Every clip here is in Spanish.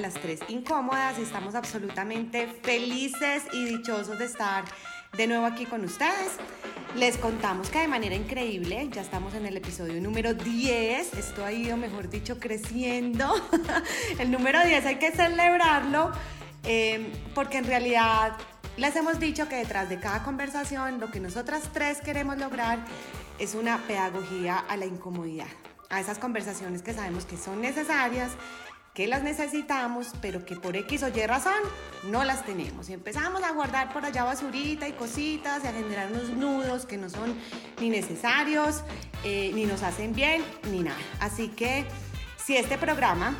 las tres incómodas y estamos absolutamente felices y dichosos de estar de nuevo aquí con ustedes. Les contamos que de manera increíble, ya estamos en el episodio número 10, esto ha ido, mejor dicho, creciendo. el número 10 hay que celebrarlo eh, porque en realidad les hemos dicho que detrás de cada conversación lo que nosotras tres queremos lograr es una pedagogía a la incomodidad, a esas conversaciones que sabemos que son necesarias, que las necesitamos, pero que por X o Y razón no las tenemos. Y empezamos a guardar por allá basurita y cositas y a generar unos nudos que no son ni necesarios, eh, ni nos hacen bien, ni nada. Así que si este programa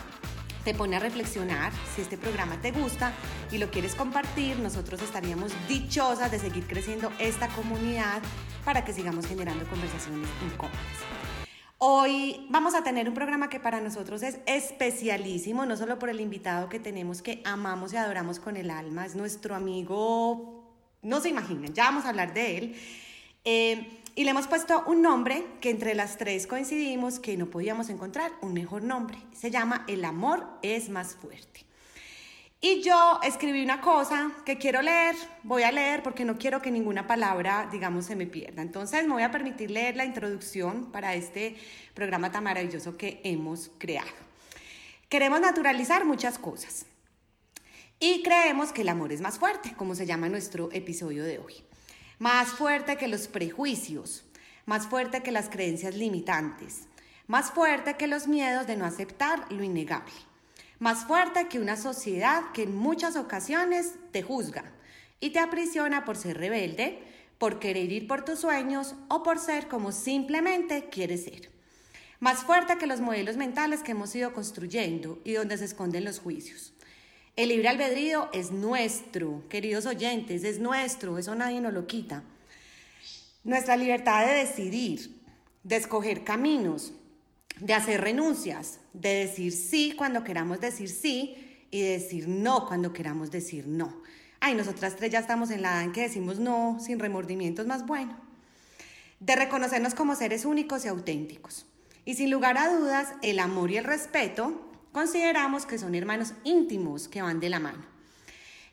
te pone a reflexionar, si este programa te gusta y lo quieres compartir, nosotros estaríamos dichosas de seguir creciendo esta comunidad para que sigamos generando conversaciones incómodas. Hoy vamos a tener un programa que para nosotros es especialísimo, no solo por el invitado que tenemos que amamos y adoramos con el alma, es nuestro amigo, no se imaginan, ya vamos a hablar de él. Eh, y le hemos puesto un nombre que entre las tres coincidimos que no podíamos encontrar un mejor nombre. Se llama El amor es más fuerte. Y yo escribí una cosa que quiero leer, voy a leer porque no quiero que ninguna palabra, digamos, se me pierda. Entonces me voy a permitir leer la introducción para este programa tan maravilloso que hemos creado. Queremos naturalizar muchas cosas y creemos que el amor es más fuerte, como se llama nuestro episodio de hoy más fuerte que los prejuicios, más fuerte que las creencias limitantes, más fuerte que los miedos de no aceptar lo innegable, más fuerte que una sociedad que en muchas ocasiones te juzga y te aprisiona por ser rebelde, por querer ir por tus sueños o por ser como simplemente quieres ser. Más fuerte que los modelos mentales que hemos ido construyendo y donde se esconden los juicios. El libre albedrío es nuestro, queridos oyentes, es nuestro, eso nadie nos lo quita. Nuestra libertad de decidir, de escoger caminos, de hacer renuncias, de decir sí cuando queramos decir sí y de decir no cuando queramos decir no. Ay, nosotras tres ya estamos en la edad en que decimos no sin remordimientos más bueno. De reconocernos como seres únicos y auténticos. Y sin lugar a dudas, el amor y el respeto Consideramos que son hermanos íntimos que van de la mano.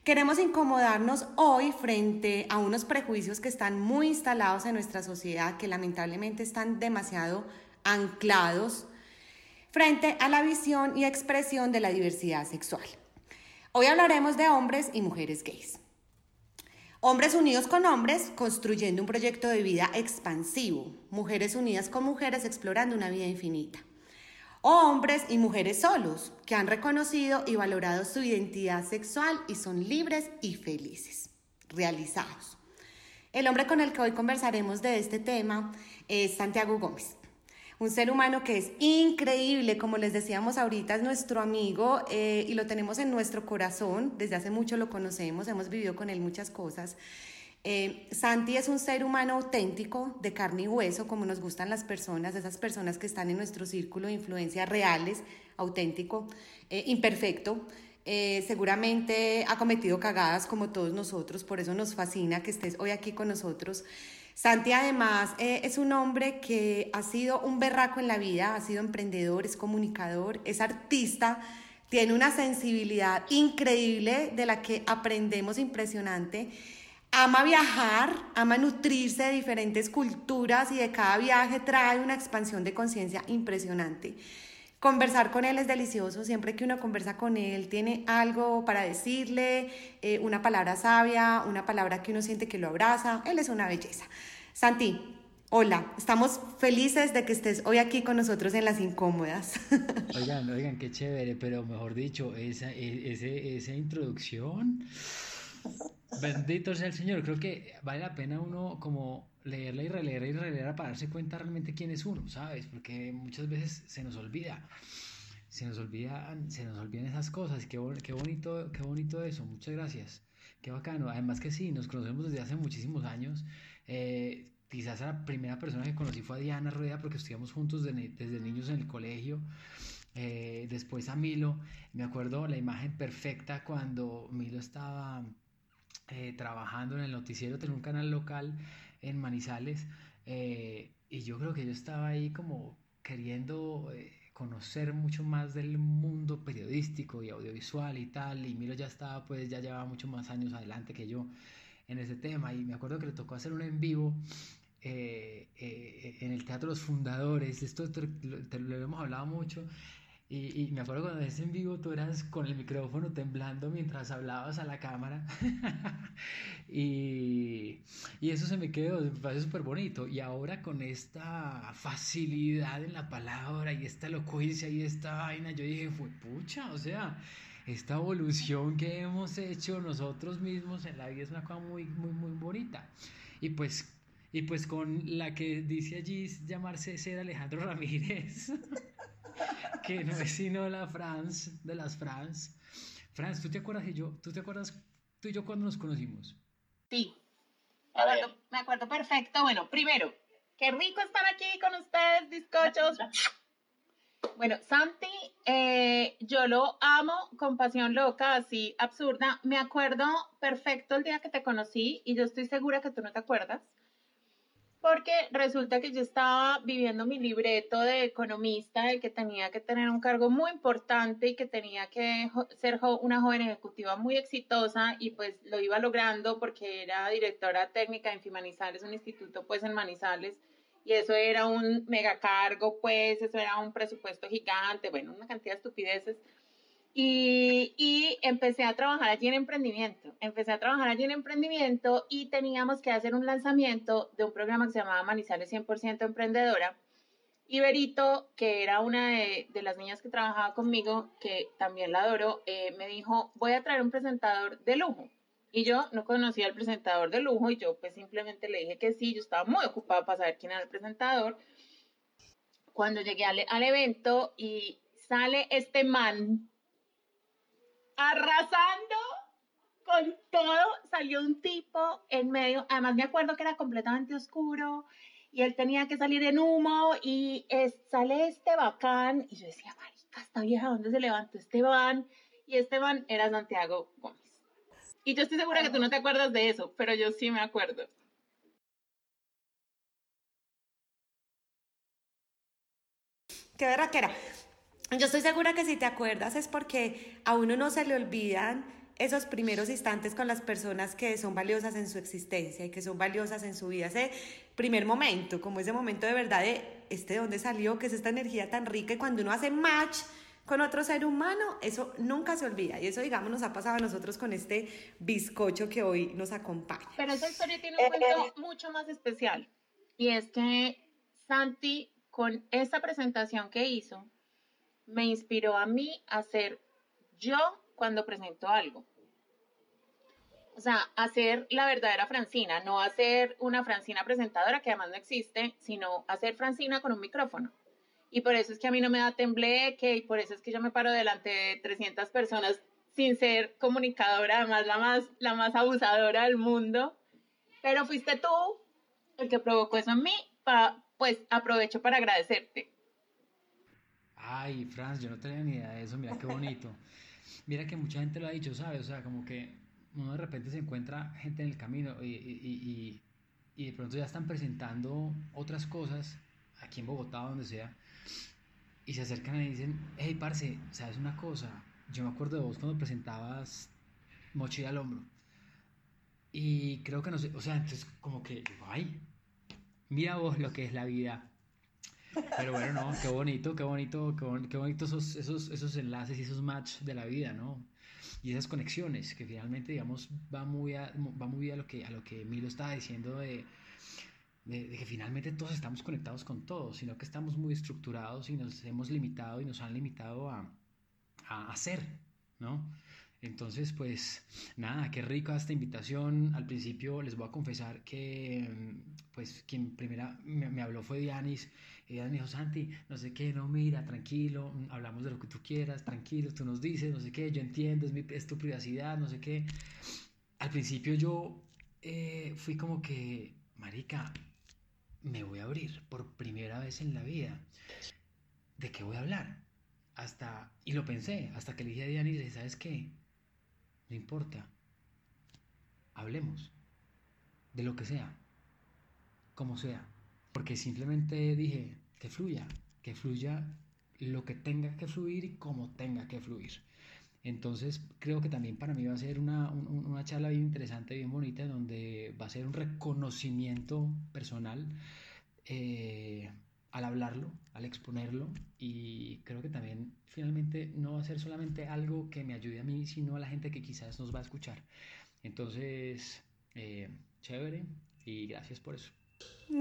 Queremos incomodarnos hoy frente a unos prejuicios que están muy instalados en nuestra sociedad, que lamentablemente están demasiado anclados frente a la visión y expresión de la diversidad sexual. Hoy hablaremos de hombres y mujeres gays. Hombres unidos con hombres construyendo un proyecto de vida expansivo. Mujeres unidas con mujeres explorando una vida infinita hombres y mujeres solos que han reconocido y valorado su identidad sexual y son libres y felices, realizados. El hombre con el que hoy conversaremos de este tema es Santiago Gómez. Un ser humano que es increíble, como les decíamos ahorita, es nuestro amigo eh, y lo tenemos en nuestro corazón. Desde hace mucho lo conocemos, hemos vivido con él muchas cosas. Eh, Santi es un ser humano auténtico, de carne y hueso, como nos gustan las personas, esas personas que están en nuestro círculo de influencia reales, auténtico, eh, imperfecto. Eh, seguramente ha cometido cagadas como todos nosotros, por eso nos fascina que estés hoy aquí con nosotros. Santi además es un hombre que ha sido un berraco en la vida, ha sido emprendedor, es comunicador, es artista, tiene una sensibilidad increíble de la que aprendemos impresionante ama viajar, ama nutrirse de diferentes culturas y de cada viaje trae una expansión de conciencia impresionante. Conversar con él es delicioso, siempre que uno conversa con él tiene algo para decirle, eh, una palabra sabia, una palabra que uno siente que lo abraza, él es una belleza. Santi, hola, estamos felices de que estés hoy aquí con nosotros en Las Incómodas. Oigan, oigan, qué chévere, pero mejor dicho, esa, e, esa introducción... Bendito sea el Señor. Creo que vale la pena uno como leerla y releerla y releerla para darse cuenta realmente quién es uno, ¿sabes? Porque muchas veces se nos olvida. Se nos olvidan, se nos olvidan esas cosas. Qué, qué bonito, qué bonito eso. Muchas gracias. Qué bacano. Además que sí, nos conocemos desde hace muchísimos años. Eh, quizás la primera persona que conocí fue a Diana Rueda porque estudiamos juntos desde, niños en el colegio. Eh, después a Milo. Me acuerdo la imagen perfecta cuando Milo estaba eh, trabajando en el noticiero, tenía un canal local en Manizales eh, y yo creo que yo estaba ahí como queriendo eh, conocer mucho más del mundo periodístico y audiovisual y tal, y Milo ya estaba, pues ya llevaba mucho más años adelante que yo en ese tema, y me acuerdo que le tocó hacer un en vivo eh, eh, en el Teatro Los Fundadores, esto te, lo hemos hablado mucho, y, me acuerdo cuando ves en vivo tú eras con el micrófono temblando mientras hablabas a la cámara. y, y, eso se me quedó, me parece súper bonito. Y ahora con esta facilidad en la palabra y esta elocuencia y esta vaina, yo dije, fue pucha, o sea, esta evolución que hemos hecho nosotros mismos en la vida es una cosa muy, muy, muy bonita. Y pues, y pues con la que dice allí llamarse ser Alejandro Ramírez. que no es sino la France, de las France. France, ¿tú te acuerdas de yo? ¿Tú te acuerdas tú y yo cuando nos conocimos? Sí, me acuerdo, me acuerdo perfecto. Bueno, primero, qué rico estar aquí con ustedes, bizcochos. Bueno, Santi, eh, yo lo amo con pasión loca, así absurda. Me acuerdo perfecto el día que te conocí y yo estoy segura que tú no te acuerdas porque resulta que yo estaba viviendo mi libreto de economista, de que tenía que tener un cargo muy importante y que tenía que ser una joven ejecutiva muy exitosa y pues lo iba logrando porque era directora técnica en Fimanizales, un instituto pues en Manizales y eso era un mega cargo pues, eso era un presupuesto gigante, bueno, una cantidad de estupideces y, empecé a trabajar allí en emprendimiento. Empecé a trabajar allí en emprendimiento y teníamos que hacer un lanzamiento de un programa que se llamaba Manizales 100% Emprendedora. Y Berito, que era una de, las niñas que trabajaba conmigo, que también la adoro, eh, me dijo, voy a traer un presentador de lujo. Y yo no conocía al presentador de lujo y yo pues simplemente le dije que sí, yo estaba muy ocupada para saber quién era el presentador. Cuando llegué al, al evento y sale este man arrasando con todo, salió un tipo en medio, además me acuerdo que era completamente oscuro y él tenía que salir en humo y sale este bacán y yo decía, marica, esta vieja, ¿dónde se levantó Esteban? Y Esteban era Santiago Gómez. Y yo estoy segura que tú no te acuerdas de eso, pero yo sí me acuerdo. Qué verdad que era. Yo estoy segura que si te acuerdas es porque a uno no se le olvidan esos primeros instantes con las personas que son valiosas en su existencia y que son valiosas en su vida. Ese primer momento, como ese momento de verdad de este de dónde salió, que es esta energía tan rica y cuando uno hace match con otro ser humano, eso nunca se olvida. Y eso, digamos, nos ha pasado a nosotros con este bizcocho que hoy nos acompaña. Pero esa historia tiene un cuento mucho más especial. Y es que Santi, con esta presentación que hizo, me inspiró a mí a ser yo cuando presento algo. O sea, hacer la verdadera Francina, no hacer una Francina presentadora que además no existe, sino hacer Francina con un micrófono. Y por eso es que a mí no me da tembleque y por eso es que yo me paro delante de 300 personas sin ser comunicadora, además la más, la más abusadora del mundo. Pero fuiste tú el que provocó eso en mí, pues aprovecho para agradecerte. Ay, Franz, yo no tenía ni idea de eso, mira qué bonito. Mira que mucha gente lo ha dicho, ¿sabes? O sea, como que uno de repente se encuentra gente en el camino y, de pronto ya están presentando otras cosas aquí en Bogotá, donde sea, y se acercan y dicen, hey, parce, ¿sabes una cosa? Yo me acuerdo de vos cuando presentabas Mochila al hombro. Y creo que no sé, o sea, entonces como que, ay, mira vos lo que es la vida pero bueno, no, qué bonito, qué bonito, qué, bonito esos, esos, esos enlaces y esos match de la vida, ¿no? Y esas conexiones que finalmente, digamos, va muy a, va muy a lo que, a lo que Milo estaba diciendo de, de, que finalmente todos estamos conectados con todos, sino que estamos muy estructurados y nos hemos limitado y nos han limitado a, a hacer, ¿no? Entonces, pues nada, qué rica esta invitación. Al principio les voy a confesar que, pues, quien primera me, habló fue Dianis. Y Dianis me dijo, Santi, no sé qué, no, mira, tranquilo, hablamos de lo que tú quieras, tranquilo, tú nos dices, no sé qué, yo entiendo, es, mi, es tu privacidad, no sé qué. Al principio yo eh, fui como que, marica, me voy a abrir por primera vez en la vida. ¿De qué voy a hablar? Hasta, y lo pensé, hasta que le dije a Dianis, ¿sabes qué? No importa. Hablemos de lo que sea, como sea. Porque simplemente dije que fluya, que fluya lo que tenga que fluir y como tenga que fluir. Entonces creo que también para mí va a ser una, una charla bien interesante, bien bonita, donde va a ser un reconocimiento personal eh, al hablarlo, al exponerlo y creo que también finalmente no va a ser solamente algo que me ayude a mí, sino a la gente que quizás nos va a escuchar. Entonces, eh, chévere y gracias por eso.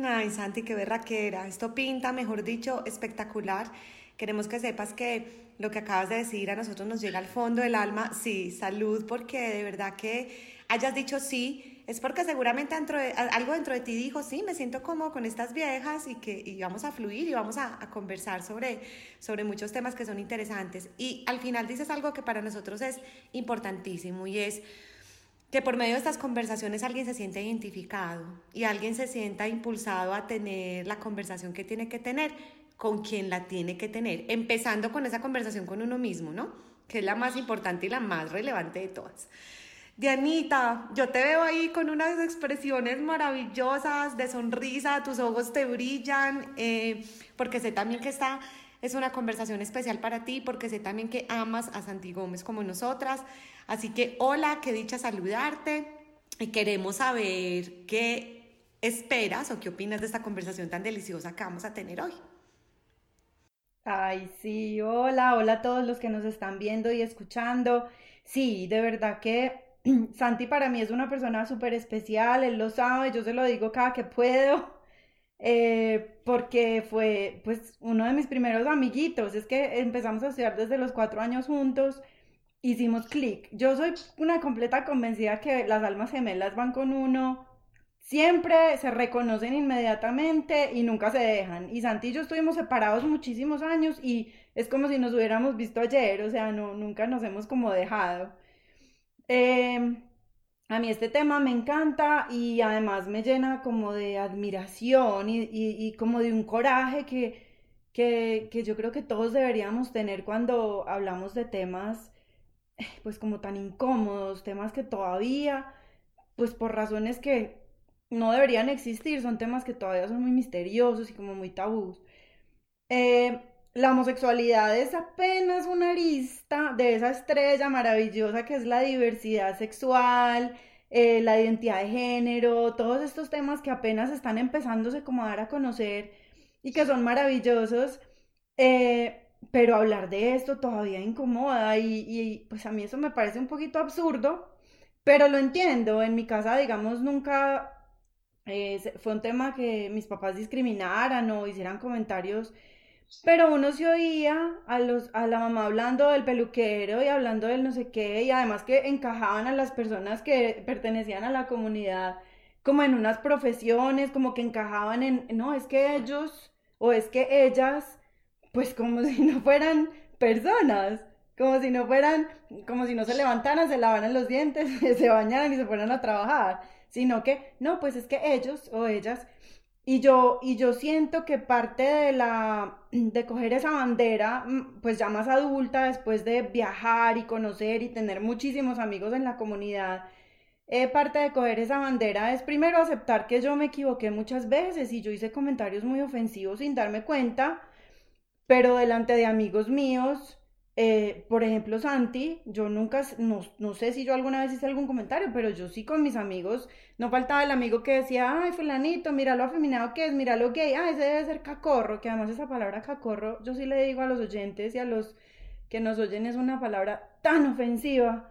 Ay, Santi, qué berraquera. Esto pinta, mejor dicho, espectacular. Queremos que sepas que lo que acabas de decir a nosotros nos llega al fondo del alma. Sí, salud, porque de verdad que hayas dicho sí, es porque seguramente algo dentro de ti dijo, sí, me siento como con estas viejas y que y vamos a fluir y vamos a, a, conversar sobre, sobre muchos temas que son interesantes. Y al final dices algo que para nosotros es importantísimo y es que por medio de estas conversaciones alguien se siente identificado y alguien se sienta impulsado a tener la conversación que tiene que tener con quien la tiene que tener, empezando con esa conversación con uno mismo, ¿no? Que es la más importante y la más relevante de todas. Dianita, yo te veo ahí con unas expresiones maravillosas de sonrisa, tus ojos te brillan, eh, porque sé también que esta es una conversación especial para ti, porque sé también que amas a Santi Gómez como nosotras. Así que hola, qué dicha saludarte y queremos saber qué esperas o qué opinas de esta conversación tan deliciosa que vamos a tener hoy. Ay, sí, hola, hola a todos los que nos están viendo y escuchando. Sí, de verdad que Santi para mí es una persona súper especial, él lo sabe, yo se lo digo cada que puedo, eh, porque fue pues uno de mis primeros amiguitos, es que empezamos a estudiar desde los cuatro años juntos hicimos clic. Yo soy una completa convencida que las almas gemelas van con uno, siempre se reconocen inmediatamente y nunca se dejan. Y Santi y yo estuvimos separados muchísimos años y es como si nos hubiéramos visto ayer, o sea, no, nunca nos hemos como dejado. Em, a mí este tema me encanta y además me llena como de admiración y, como de un coraje que, que, que yo creo que todos deberíamos tener cuando hablamos de temas pues como tan incómodos, temas que todavía, pues por razones que no deberían existir, son temas que todavía son muy misteriosos y como muy tabús. Eh, la homosexualidad es apenas una arista de esa estrella maravillosa que es la diversidad sexual, eh, la identidad de género, todos estos temas que apenas están empezándose a dar a conocer y que son maravillosos. Eh, pero hablar de esto todavía incomoda y, pues a mí eso me parece un poquito absurdo, pero lo entiendo. En mi casa, digamos, nunca eh, fue un tema que mis papás discriminaran o hicieran comentarios, pero uno se oía a, los, a la mamá hablando del peluquero y hablando del no sé qué, y además que encajaban a las personas que pertenecían a la comunidad como en unas profesiones, como que encajaban en, no, es que ellos o es que ellas pues como si no fueran personas, como si no fueran, como si no se levantaran, se lavaran los dientes, se bañaran y se fueran a trabajar, sino que, no, pues es que ellos o ellas, y yo, y yo siento que parte de la, de coger esa bandera, mm, pues ya más adulta, después de viajar y conocer y tener muchísimos amigos en la comunidad, eh, parte de coger esa bandera es primero aceptar que yo me equivoqué muchas veces y yo hice comentarios muy ofensivos sin darme cuenta, pero delante de amigos míos, eh, por ejemplo, Santi, yo nunca, no, no, sé si yo alguna vez hice algún comentario, pero yo sí con mis amigos, no faltaba el amigo que decía, ay, fulanito, mira lo afeminado que es, mira lo gay, ah, ese debe ser cacorro, que además esa palabra cacorro, yo sí le digo a los oyentes y a los que nos oyen es una palabra tan ofensiva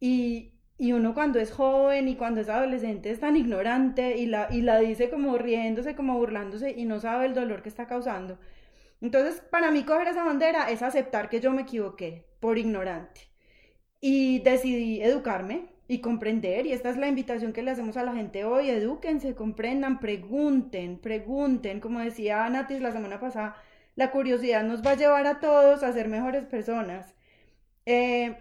y, y uno cuando es joven y cuando es adolescente es tan ignorante y la, y la dice como riéndose, como burlándose y no sabe el dolor que está causando. Entonces, para mí coger esa bandera es aceptar que yo me equivoqué por ignorante. Y decidí educarme y comprender, y esta es la invitación que le hacemos a la gente hoy, edúquense, comprendan, pregunten, pregunten, como decía Natis la semana pasada, la curiosidad nos va a llevar a todos a ser mejores personas. Eh,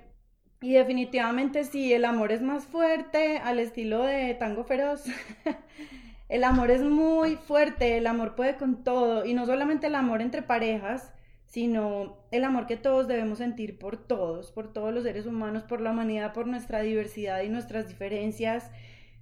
y definitivamente sí, el amor es más fuerte al estilo de Tango Feroz. El amor es muy fuerte, el amor puede con todo, y no solamente el amor entre parejas, sino el amor que todos debemos sentir por todos, por todos los seres humanos, por la humanidad, por nuestra diversidad y nuestras diferencias,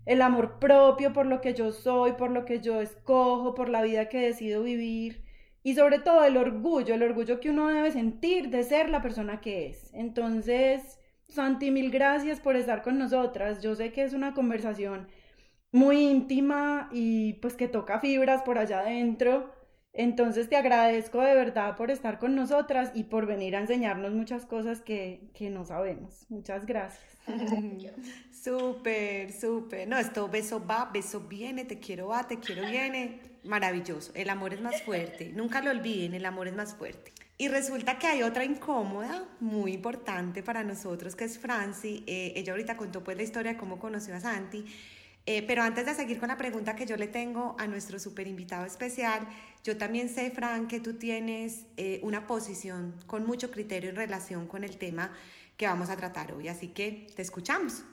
el amor propio por lo que yo soy, por lo que yo escojo, por la vida que decido vivir, y sobre todo el orgullo, el orgullo que uno debe sentir de ser la persona que es. Entonces, Santi, mil gracias por estar con nosotras. Yo sé que es una conversación muy íntima y pues que toca fibras por allá adentro. Entonces te agradezco de verdad por estar con nosotras y por venir a enseñarnos muchas cosas que, que no sabemos. Muchas gracias. súper, súper. No, esto beso va, beso viene, te quiero va, te quiero viene maravilloso. El amor es más fuerte. Nunca lo olviden, el amor es más fuerte. Y resulta que hay otra incómoda, muy importante para nosotros, que es Franci. Eh, ella ahorita contó pues la historia de cómo conoció a Santi. Eh, pero antes de seguir con la pregunta que yo le tengo a nuestro super invitado especial, yo también sé, Fran, que tú tienes eh, una posición con mucho criterio en relación con el tema que vamos a tratar hoy. Así que te escuchamos.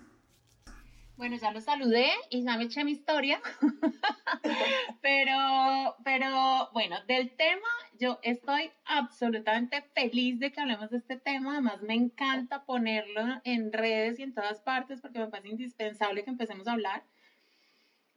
Bueno, ya lo saludé y ya me eché mi historia. pero, pero bueno, del tema, yo estoy absolutamente feliz de que hablemos de este tema. Además, me encanta ponerlo en redes y en todas partes porque me parece indispensable que empecemos a hablar.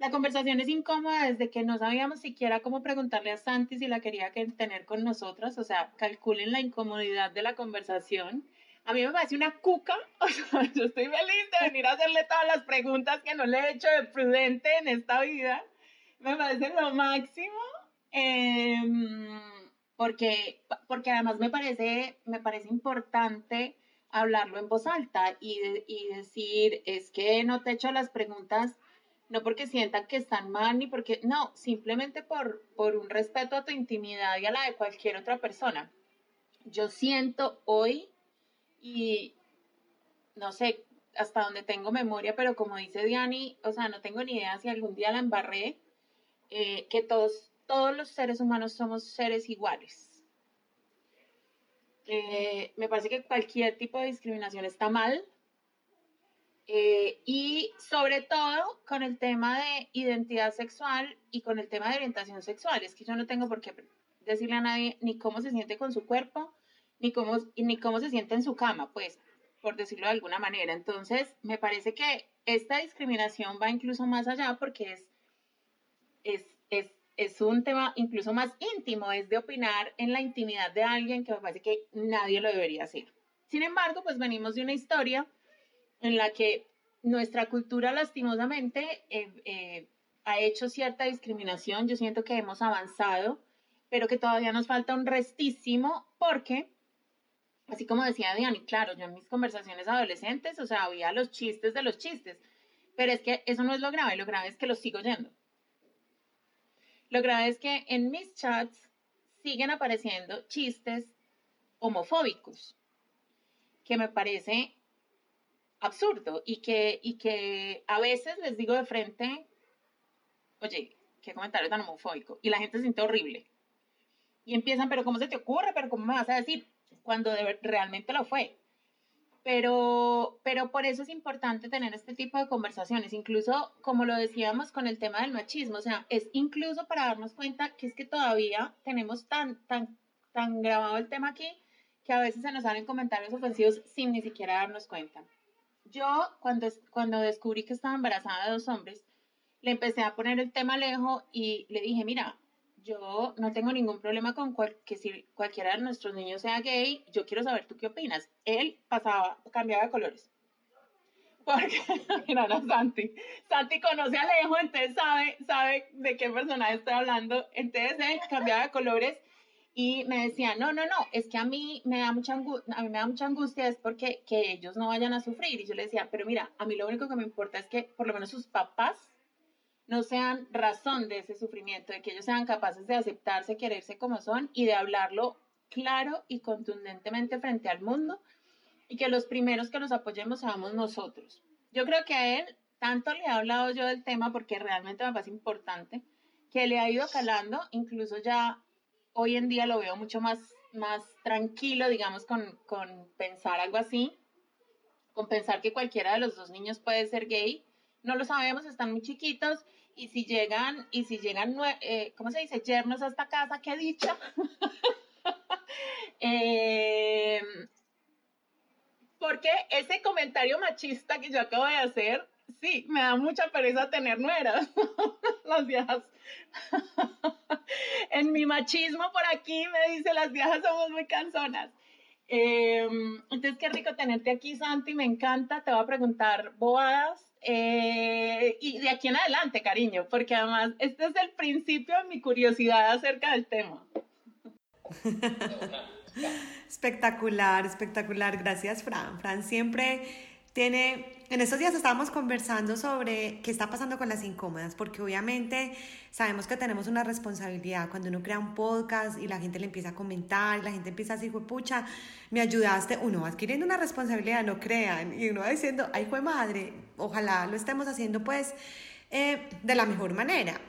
La conversación es incómoda desde que no sabíamos siquiera cómo preguntarle a Santi si la quería tener con nosotras. O sea, calculen la incomodidad de la conversación a mí me parece una cuca, o sea, yo estoy feliz de venir a hacerle todas las preguntas que no le he hecho de prudente en esta vida. Me parece lo máximo, em, porque, porque además me parece, me parece importante hablarlo en voz alta y, y decir, es que no te echo las preguntas no porque sientan que están mal ni porque, no, simplemente por, por un respeto a tu intimidad y a la de cualquier otra persona. Yo siento hoy y no sé hasta donde tengo memoria, pero como dice Diani, o sea, no tengo ni idea si algún día la embarré, eh, que todos, todos los seres humanos somos seres iguales. Eh, me parece que cualquier tipo de discriminación está mal. Eh, y sobre todo con el tema de identidad sexual y con el tema de orientación sexual. Es que yo no tengo por qué decirle a nadie ni cómo se siente con su cuerpo, ni cómo, ni cómo se siente en su cama, pues, por decirlo de alguna manera. Entonces, me parece que esta discriminación va incluso más allá porque es, es, es, es un tema incluso más íntimo, es de opinar en la intimidad de alguien que me parece que nadie lo debería hacer. Sin embargo, pues venimos de una historia en la que nuestra cultura lastimosamente eh, eh, ha hecho cierta discriminación. Yo siento que hemos avanzado, pero que todavía nos falta un restísimo porque Así como decía Diani, claro, yo en mis conversaciones adolescentes, o sea, había los chistes de los chistes, pero es que eso no es lo grave, lo grave es que los sigo oyendo. Lo grave es que en mis chats siguen apareciendo chistes homofóbicos, que me parece absurdo y que, y que a veces les digo de frente, oye, qué comentario tan homofóbico, y la gente se siente horrible. Y empiezan, pero ¿cómo se te ocurre? ¿Pero cómo me vas a decir? cuando realmente lo fue. Pero, pero por eso es importante tener este tipo de conversaciones, incluso como lo decíamos con el tema del machismo, o sea, es incluso para darnos cuenta que es que todavía tenemos tan, tan, tan grabado el tema aquí que a veces se nos salen comentarios ofensivos sin ni siquiera darnos cuenta. Yo, cuando, cuando descubrí que estaba embarazada de dos hombres, le empecé a poner el tema lejos y le dije, mira, yo no tengo ningún problema con que si cualquiera de nuestros niños sea gay, yo quiero saber tú qué opinas. Él pasaba, cambiaba de colores. Porque, mira, no, Santi. Santi conoce a Alejo, entonces sabe, sabe de qué personaje estoy hablando. Entonces él cambiaba de colores y me decía, no, no, no, es que a mí me da mucha angustia, a mí me da mucha angustia es porque que ellos no vayan a sufrir. Y yo le decía, pero mira, a mí lo único que me importa es que por lo menos sus papás no sean razón de ese sufrimiento, de que ellos sean capaces de aceptarse, quererse como son y de hablarlo claro y contundentemente frente al mundo y que los primeros que los apoyemos seamos nosotros. Yo creo que a él tanto le he hablado yo del tema porque realmente me parece importante, que le ha ido calando, incluso ya hoy en día lo veo mucho más, más tranquilo, digamos, con, con pensar algo así, con pensar que cualquiera de los dos niños puede ser gay. No lo sabemos, están muy chiquitos y si llegan, y si llegan, eh, ¿cómo se dice? Yernos a esta casa, qué dicha. eh, porque ese comentario machista que yo acabo de hacer, sí, me da mucha pereza tener nueras, las viejas. en mi machismo por aquí me dice, las viejas somos muy canzonas. Em, entonces, qué rico tenerte aquí, Santi, me encanta. Te voy a preguntar bobadas. Eh, y de aquí en adelante, cariño, porque además este es el principio de mi curiosidad acerca del tema. espectacular, espectacular. Gracias, Fran. Fran siempre tiene, en estos días estábamos conversando sobre qué está pasando con las incómodas, porque obviamente sabemos que tenemos una responsabilidad. Cuando uno crea un podcast y la gente le empieza a comentar la gente empieza a decir, pucha, me ayudaste, uno va adquiriendo una responsabilidad, no crean, y uno va diciendo, ay, fue madre, ojalá lo estemos haciendo pues eh, de la mejor manera.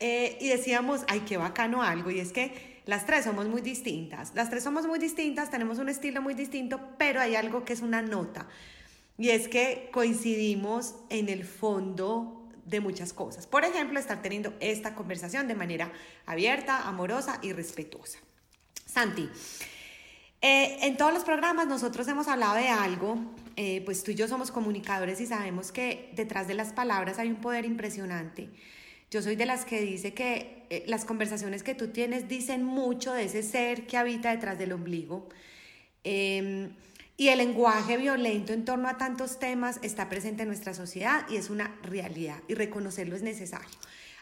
Eh, y decíamos, ay, qué bacano algo, y es que las tres somos muy distintas, las tres somos muy distintas, tenemos un estilo muy distinto, pero hay algo que es una nota y es que coincidimos en el fondo de muchas cosas. Por ejemplo, estar teniendo esta conversación de manera abierta, amorosa y respetuosa. Santi, eh, en todos los programas nosotros hemos hablado de algo, eh, pues tú y yo somos comunicadores y sabemos que detrás de las palabras hay un poder impresionante. Yo soy de las que dice que eh, las conversaciones que tú tienes dicen mucho de ese ser que habita detrás del ombligo. Em, y el lenguaje violento en torno a tantos temas está presente en nuestra sociedad y es una realidad y reconocerlo es necesario.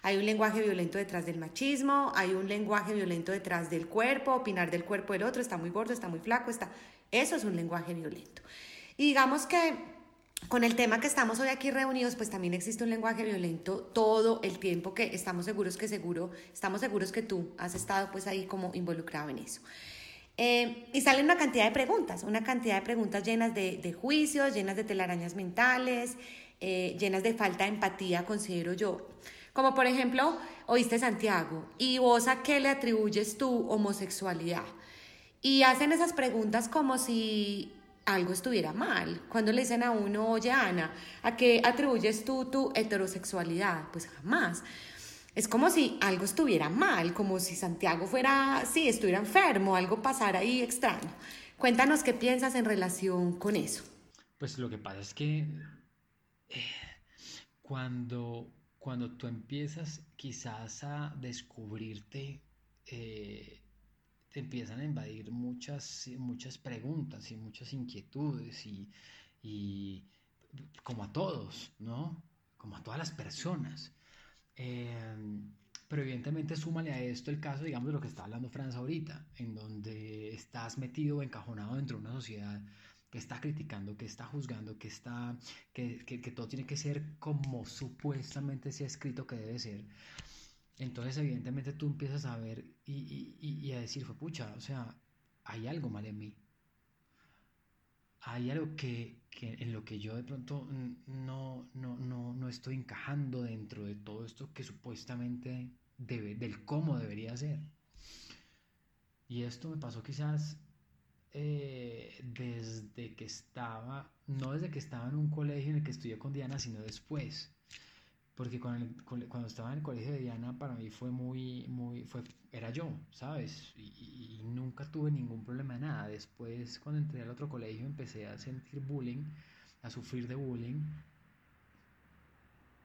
Hay un lenguaje violento detrás del machismo, hay un lenguaje violento detrás del cuerpo, opinar del cuerpo del otro, está muy gordo, está muy flaco, está... Eso es un lenguaje violento. Y digamos que con el tema que estamos hoy aquí reunidos, pues también existe un lenguaje violento todo el tiempo que estamos seguros que seguro, estamos seguros que tú has estado pues ahí como involucrado en eso. Eh, y salen una cantidad de preguntas, una cantidad de preguntas llenas de, juicios, llenas de telarañas mentales, eh, llenas de falta de empatía, considero yo. Como por ejemplo, oíste Santiago, ¿y vos a qué le atribuyes tu homosexualidad? Y hacen esas preguntas como si algo estuviera mal. Cuando le dicen a uno, oye Ana, ¿a qué atribuyes tú tu heterosexualidad? Pues jamás. Es como si algo estuviera mal, como si Santiago fuera, sí, estuviera enfermo, algo pasara ahí extraño. Cuéntanos qué piensas en relación con eso. Pues lo que pasa es que eh, cuando, cuando tú empiezas quizás a descubrirte, eh, te empiezan a invadir muchas, muchas preguntas y muchas inquietudes y, y como a todos, ¿no? Como a todas las personas. Em, pero evidentemente súmale a esto el caso, digamos, de lo que está hablando Franz ahorita, en donde estás metido o encajonado dentro de una sociedad que está criticando, que está juzgando, que, está, que, que, que todo tiene que ser como supuestamente se ha escrito que debe ser. Entonces, evidentemente, tú empiezas a ver y, y, y a decir, fue pucha, o sea, hay algo mal en mí. Hay algo que, que en lo que yo de pronto no, no, no, no estoy encajando dentro de todo esto que supuestamente debe, del cómo debería ser. Y esto me pasó quizás eh, desde que estaba, no desde que estaba en un colegio en el que estudié con Diana, sino después porque cuando estaba en el colegio de Diana para mí fue muy, muy, fue, era yo, ¿sabes? Y, nunca tuve ningún problema de nada. Después, cuando entré al otro colegio, empecé a sentir bullying, a sufrir de bullying,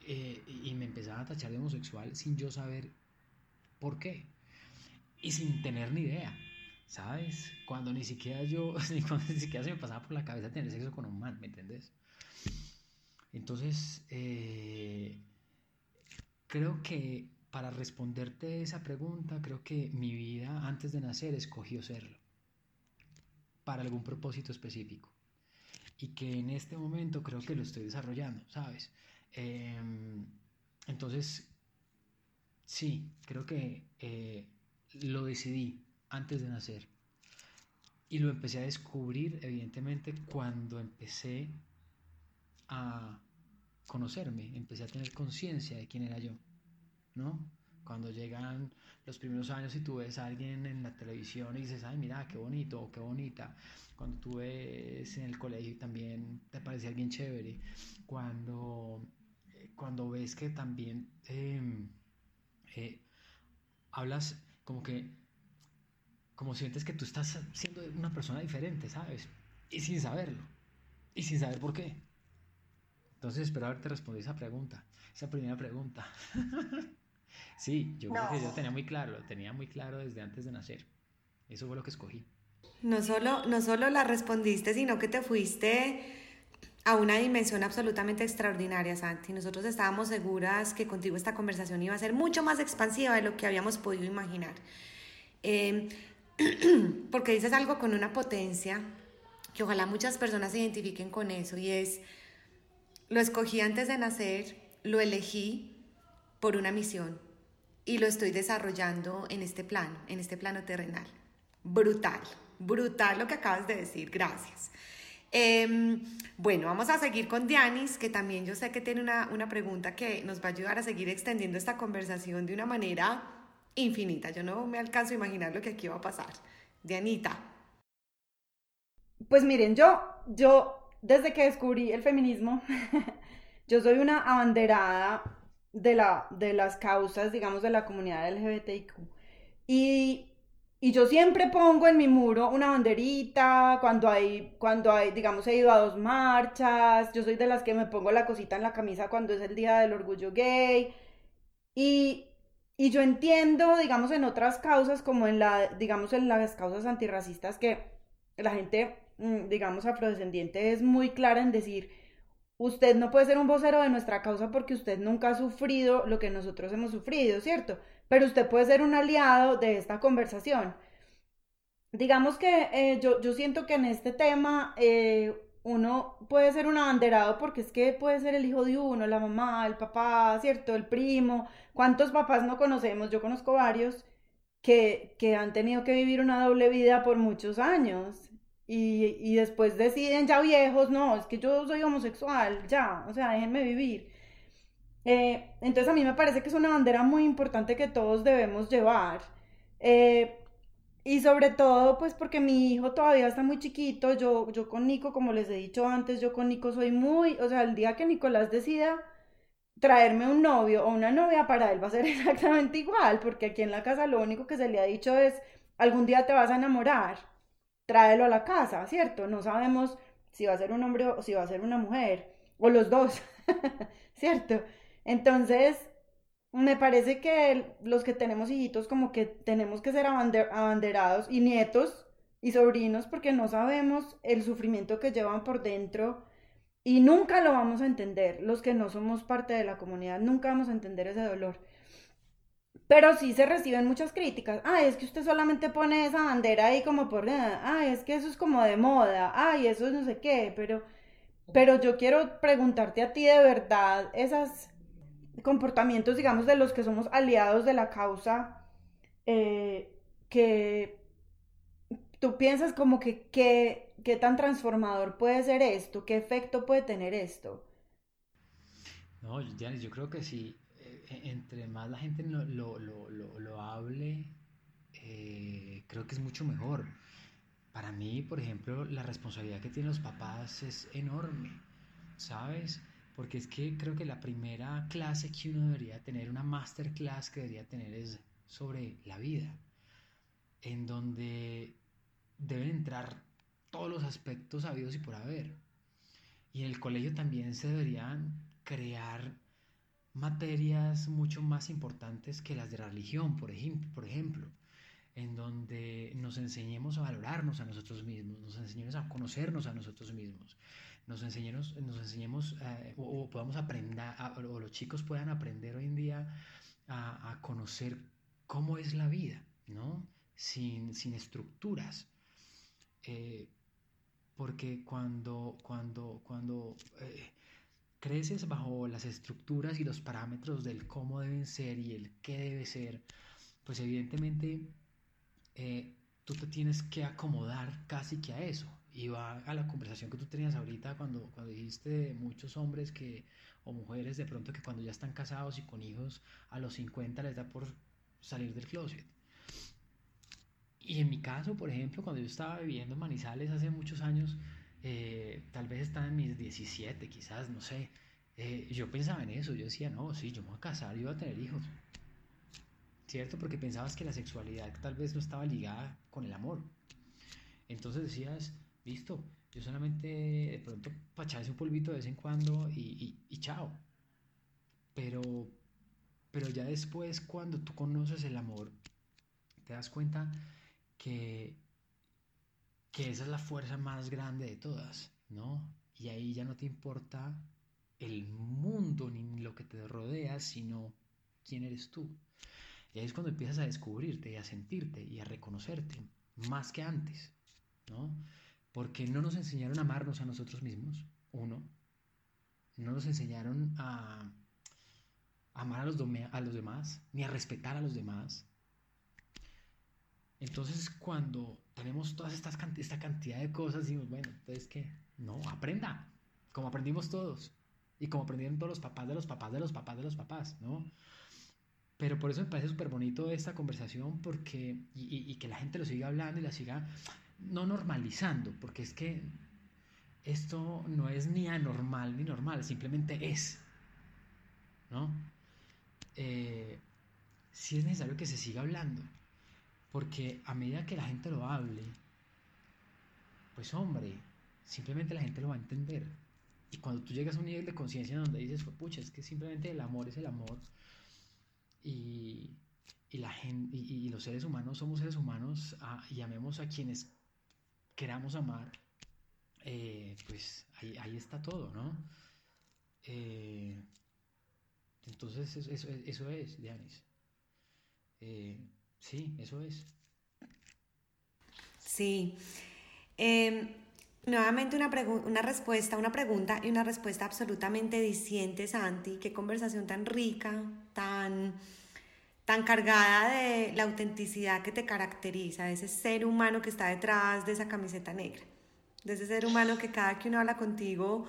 eh, y me empezaba a tachar de homosexual sin yo saber por qué, y sin tener ni idea. ¿Sabes? Cuando ni siquiera yo, cuando ni siquiera se me pasaba por la cabeza tener sexo con un man, ¿me entiendes? Entonces, eh, Creo que para responderte esa pregunta, creo que mi vida antes de nacer escogió serlo, para algún propósito específico. Y que en este momento creo que lo estoy desarrollando, ¿sabes? Em, entonces, sí, creo que eh, lo decidí antes de nacer. Y lo empecé a descubrir, evidentemente, cuando empecé a conocerme, empecé a tener conciencia de quién era yo, ¿no? Cuando llegan los primeros años y tú ves a alguien en la televisión y dices, ay, mira, qué bonito, qué bonita. Cuando tú ves en el colegio y también te parece alguien chévere. Cuando, cuando ves que también em, eh, hablas como que, como sientes que tú estás siendo una persona diferente, ¿sabes? Y sin saberlo. Y sin saber por qué. Entonces espero haberte respondido esa pregunta, esa primera pregunta. Sí, yo creo que yo tenía muy claro, lo tenía muy claro desde antes de nacer. Eso fue lo que escogí. No solo, no solo la respondiste, sino que te fuiste a una dimensión absolutamente extraordinaria, Santi. Nosotros estábamos seguras que contigo esta conversación iba a ser mucho más expansiva de lo que habíamos podido imaginar. Em, porque dices algo con una potencia que ojalá muchas personas se identifiquen con eso y es, lo escogí antes de nacer, lo elegí por una misión y lo estoy desarrollando en este plano, en este plano terrenal. Brutal, brutal lo que acabas de decir, gracias. Em, bueno, vamos a seguir con Dianis, que también yo sé que tiene una, una pregunta que nos va a ayudar a seguir extendiendo esta conversación de una manera infinita. Yo no me alcanzo a imaginar lo que aquí va a pasar. Dianita. Pues miren, yo, yo, desde que descubrí el feminismo, yo soy una abanderada de, la, de las causas, digamos, de la comunidad LGBTIQ. Y, y yo siempre pongo en mi muro una banderita, cuando hay, cuando hay, digamos, he ido a dos marchas, yo soy de las que me pongo la cosita en la camisa cuando es el Día del Orgullo Gay. Y, y yo entiendo, digamos, en otras causas, como en la, digamos, en las causas antirracistas, que la gente, mm, digamos, afrodescendiente es muy clara en decir, Usted no puede ser un vocero de nuestra causa porque usted nunca ha sufrido lo que nosotros hemos sufrido, ¿cierto? Pero usted puede ser un aliado de esta conversación. Digamos que eh, yo, yo, siento que en este tema eh, uno puede ser un abanderado porque es que puede ser el hijo de uno, la mamá, el papá, ¿cierto? El primo. ¿Cuántos papás no conocemos? Yo conozco varios que, que han tenido que vivir una doble vida por muchos años y, después deciden ya viejos, no, es que yo soy homosexual, ya, o sea, déjenme vivir. Eh, entonces a mí me parece que es una bandera muy importante que todos debemos llevar. Eh, y sobre todo, pues porque mi hijo todavía está muy chiquito, yo, yo con Nico, como les he dicho antes, yo con Nico soy muy, o sea, el día que Nicolás decida traerme un novio o una novia, para él va a ser exactamente igual, porque aquí en la casa lo único que se le ha dicho es, algún día te vas a enamorar tráelo a la casa, ¿cierto? No sabemos si va a ser un hombre o si va a ser una mujer, o los dos, ¿cierto? Entonces, me parece que los que tenemos hijitos como que tenemos que ser abanderados y nietos y sobrinos porque no sabemos el sufrimiento que llevan por dentro y nunca lo vamos a entender. Los que no somos parte de la comunidad nunca vamos a entender ese dolor. Pero sí se reciben muchas críticas. Ay, es que usted solamente pone esa bandera ahí como por nada. Ay, es que eso es como de moda. Ay, eso es no sé qué. Pero, pero yo quiero preguntarte a ti de verdad, esos comportamientos, digamos, de los que somos aliados de la causa, eh, que tú piensas como que qué tan transformador puede ser esto, qué efecto puede tener esto. No, yo creo que sí e-, entre más la gente lo, lo, lo, lo hable, eh, creo que es mucho mejor. Para mí, por ejemplo, la responsabilidad que tienen los papás es enorme, ¿sabes? Porque es que creo que la primera clase que uno debería tener, una masterclass que debería tener es sobre la vida, en donde deben entrar todos los aspectos habidos y por haber. Y en el colegio también se deberían crear materias mucho más importantes que las de religión, por ejemplo, por ejemplo, en donde nos enseñemos a valorarnos a nosotros mismos, nos enseñemos a conocernos a nosotros mismos, nos enseñemos, nos enseñemos eh, o, podamos aprender, o los chicos puedan aprender hoy en día a, conocer cómo es la vida, ¿no? Sin, sin estructuras. Eh, porque cuando, cuando, cuando eh, creces bajo las estructuras y los parámetros del cómo deben ser y el qué debe ser, pues evidentemente eh, tú te tienes que acomodar casi que a eso. Y va a la conversación que tú tenías ahorita cuando, cuando dijiste de muchos hombres que, o mujeres de pronto que cuando ya están casados y con hijos a los 50 les da por salir del closet. Y en mi caso, por ejemplo, cuando yo estaba viviendo en Manizales hace muchos años, eh, tal vez estaba en mis 17, quizás, no sé. Eh, yo pensaba en eso, yo decía, no, sí, yo me voy a casar, yo voy a tener hijos. ¿Cierto? Porque pensabas que la sexualidad tal vez no estaba ligada con el amor. Entonces decías, listo, yo solamente de pronto para echarse un polvito de vez en cuando y, y, y chao. Pero pero ya después cuando tú conoces el amor, te das cuenta que, que esa es la fuerza más grande de todas, ¿no? Y ahí ya no te importa el mundo ni lo que te rodea, sino quién eres tú. Y ahí es cuando empiezas a descubrirte y a sentirte y a reconocerte, más que antes, ¿no? Porque no nos enseñaron a amarnos a nosotros mismos, uno. No nos enseñaron a, amar a los, a los demás, ni a respetar a los demás. Entonces, cuando tenemos toda esta cantidad de cosas, decimos, bueno, entonces, ¿qué? No, aprenda, como aprendimos todos. Y como aprendieron todos los papás de los papás de los papás de los papás, ¿no? Pero por eso me parece súper bonito esta conversación porque, y, que la gente lo siga hablando y la siga no normalizando, porque es que esto no es ni anormal ni normal, simplemente es, ¿no? Eh, sí es necesario que se siga hablando, porque a medida que la gente lo hable, pues hombre, simplemente la gente lo va a entender. Y cuando tú llegas a un nivel de conciencia donde dices, pucha, es que simplemente el amor es el amor, y, la gente, y, los seres humanos somos seres humanos ah, y amemos a quienes queramos amar, eh, pues ahí, ahí, está todo, ¿no? Eh, entonces eso, eso, es, Dianis. Eh, sí, eso es. Sí. Em, nuevamente una, una respuesta, una pregunta y una respuesta absolutamente diciente, Santi. Qué conversación tan rica, tan, tan cargada de la autenticidad que te caracteriza, de ese ser humano que está detrás de esa camiseta negra, de ese ser humano que cada que uno habla contigo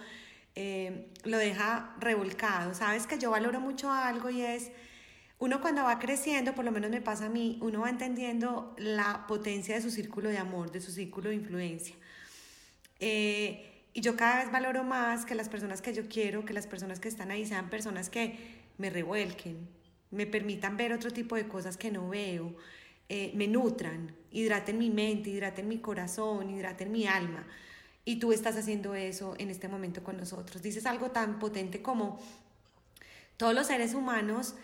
eh, lo deja revolcado. Sabes que yo valoro mucho algo y es, uno cuando va creciendo, por lo menos me pasa a mí, uno va entendiendo la potencia de su círculo de amor, de su círculo de influencia. Eh, y yo cada vez valoro más que las personas que yo quiero, que las personas que están ahí sean personas que me revuelquen, me permitan ver otro tipo de cosas que no veo, eh, me nutran, hidraten mi mente, hidraten mi corazón, hidraten mi alma. Y tú estás haciendo eso en este momento con nosotros. Dices algo tan potente como todos los seres humanos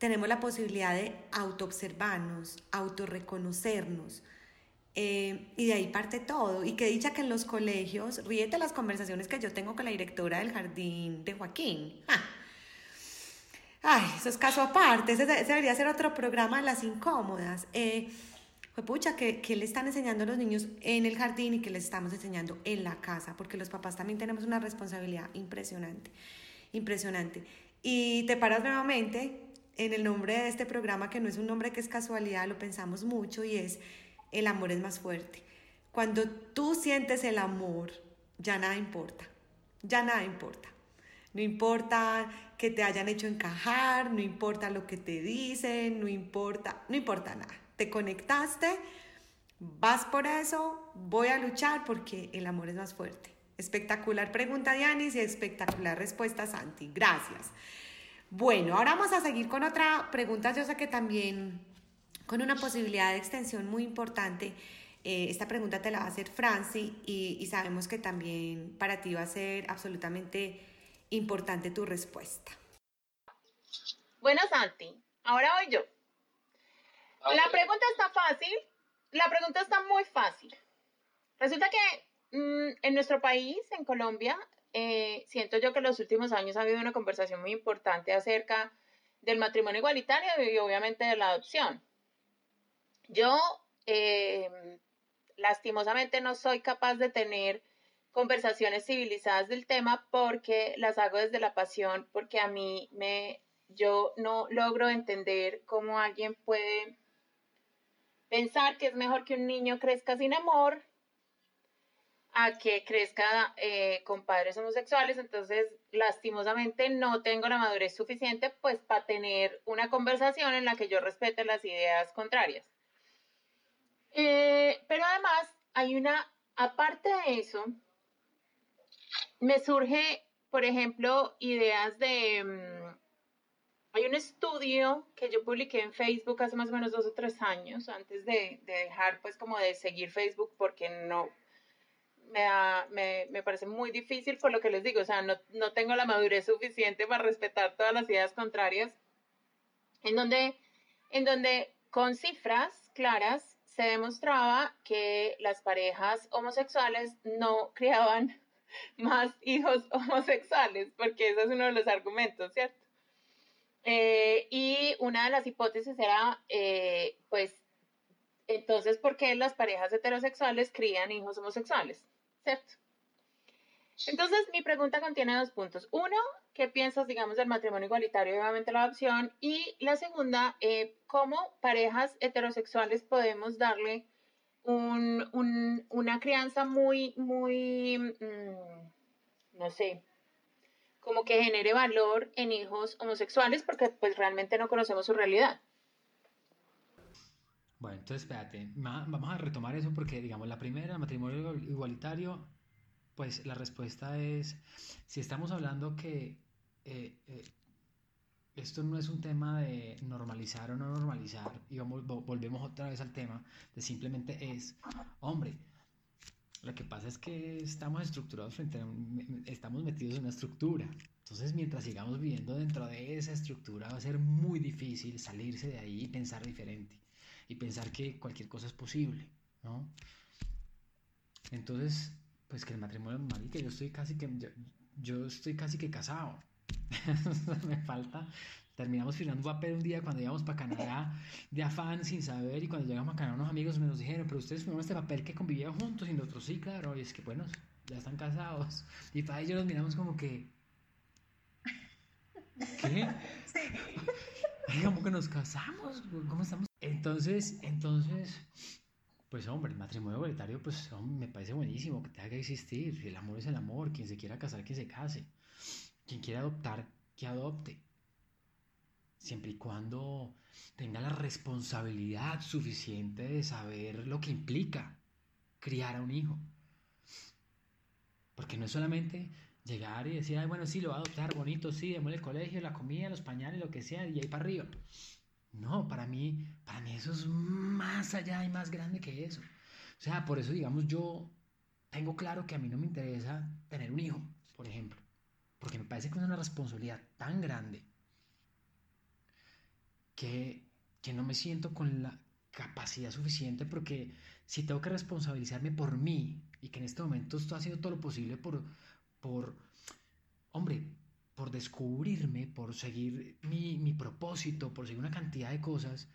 tenemos la posibilidad de autoobservarnos, autorreconocernos. Eh, y de ahí parte todo. Y que dicha que en los colegios, ríete las conversaciones que yo tengo con la directora del jardín de Joaquín. Ay, eso es caso aparte. Ese, debería ser otro programa, Las Incómodas. Eh, pucha, ¿qué, le están enseñando a los niños en el jardín y qué les estamos enseñando en la casa? Porque los papás también tenemos una responsabilidad impresionante, impresionante. Y te paras nuevamente en el nombre de este programa, que no es un nombre que es casualidad, lo pensamos mucho y es el amor es más fuerte. Cuando tú sientes el amor, ya nada importa, ya nada importa. No importa que te hayan hecho encajar, no importa lo que te dicen, no importa, no importa nada te conectaste, vas por eso, voy a luchar porque el amor es más fuerte. Espectacular pregunta, Dianis, y espectacular respuesta, Santi. Gracias. Bueno, ahora vamos a seguir con otra pregunta, yo sé que también con una posibilidad de extensión muy importante. Eh, esta pregunta te la va a hacer Franci y, y sabemos que también para ti va a ser absolutamente importante tu respuesta. Bueno, Santi, ahora voy yo. La pregunta está fácil. La pregunta está muy fácil. Resulta que mm, en nuestro país, en Colombia, eh, siento yo que en los últimos años ha habido una conversación muy importante acerca del matrimonio igualitario y obviamente de la adopción. Yo, eh, lastimosamente, no soy capaz de tener conversaciones civilizadas del tema porque las hago desde la pasión, porque a mí me, yo no logro entender cómo alguien puede pensar que es mejor que un niño crezca sin amor a que crezca eh, con padres homosexuales, entonces lastimosamente no tengo la madurez suficiente pues para tener una conversación en la que yo respete las ideas contrarias. Eh, pero además hay una, aparte de eso, me surge, por ejemplo, ideas de, mm, hay un estudio que yo publiqué en Facebook hace más o menos dos o tres años, antes de, dejar pues como de seguir Facebook porque no, me, me, parece muy difícil por lo que les digo, o sea, no, no tengo la madurez suficiente para respetar todas las ideas contrarias. en donde, en donde con cifras claras se demostraba que las parejas homosexuales no criaban más hijos homosexuales, porque ese es uno de los argumentos, ¿cierto? Eh, y una de las hipótesis era, eh, pues, entonces, ¿por qué las parejas heterosexuales crían hijos homosexuales? ¿Cierto? Entonces, mi pregunta contiene dos puntos. Uno, ¿qué piensas, digamos, del matrimonio igualitario y obviamente la adopción? Y la segunda, eh, ¿cómo parejas heterosexuales podemos darle una crianza muy, muy, mm, no sé, como que genere valor en hijos homosexuales porque pues realmente no conocemos su realidad. Bueno, entonces espérate, vamos a retomar eso porque digamos la primera, el matrimonio igualitario, pues la respuesta es, si estamos hablando que eh, eh, esto no es un tema de normalizar o no normalizar, y vamos, volvemos otra vez al tema de simplemente es, hombre, lo que pasa es que estamos estructurados frente a, estamos metidos en una estructura. Entonces, mientras sigamos viviendo dentro de esa estructura, va a ser muy difícil salirse de ahí y pensar diferente. Y pensar que cualquier cosa es posible, ¿no? Entonces, pues que el matrimonio, que yo estoy casi que, yo estoy casi que casado. me falta. Terminamos firmando un papel un día cuando llegamos para Canadá de afán sin saber y cuando llegamos a Canadá unos amigos me nos dijeron, pero ustedes firmaron este papel que convivían juntos y nosotros sí, claro, y es que bueno, ya están casados. Y para ellos nos miramos como que... ¿Qué? Sí. como que nos casamos, ¿cómo estamos? Entonces, entonces, pues hombre, el matrimonio igualitario, pues me parece buenísimo que tenga que existir. El amor es el amor, quien se quiera casar, que se case. Quien quiera adoptar, que adopte. Siempre y cuando tenga la responsabilidad suficiente de saber lo que implica criar a un hijo. Porque no es solamente llegar y decir, ay, bueno, sí, lo va a adoptar, bonito, sí, démosle el colegio, la comida, los pañales, lo que sea, y ahí para arriba. No, para mí, para mí eso es más allá y más grande que eso. O sea, por eso, digamos, yo tengo claro que a mí no me interesa tener un hijo, por ejemplo porque me parece que es una responsabilidad tan grande que, que no me siento con la capacidad suficiente porque si tengo que responsabilizarme por mí y que en este momento estoy haciendo todo lo posible por, por hombre, por descubrirme, por seguir mi, mi propósito, por seguir una cantidad de cosas,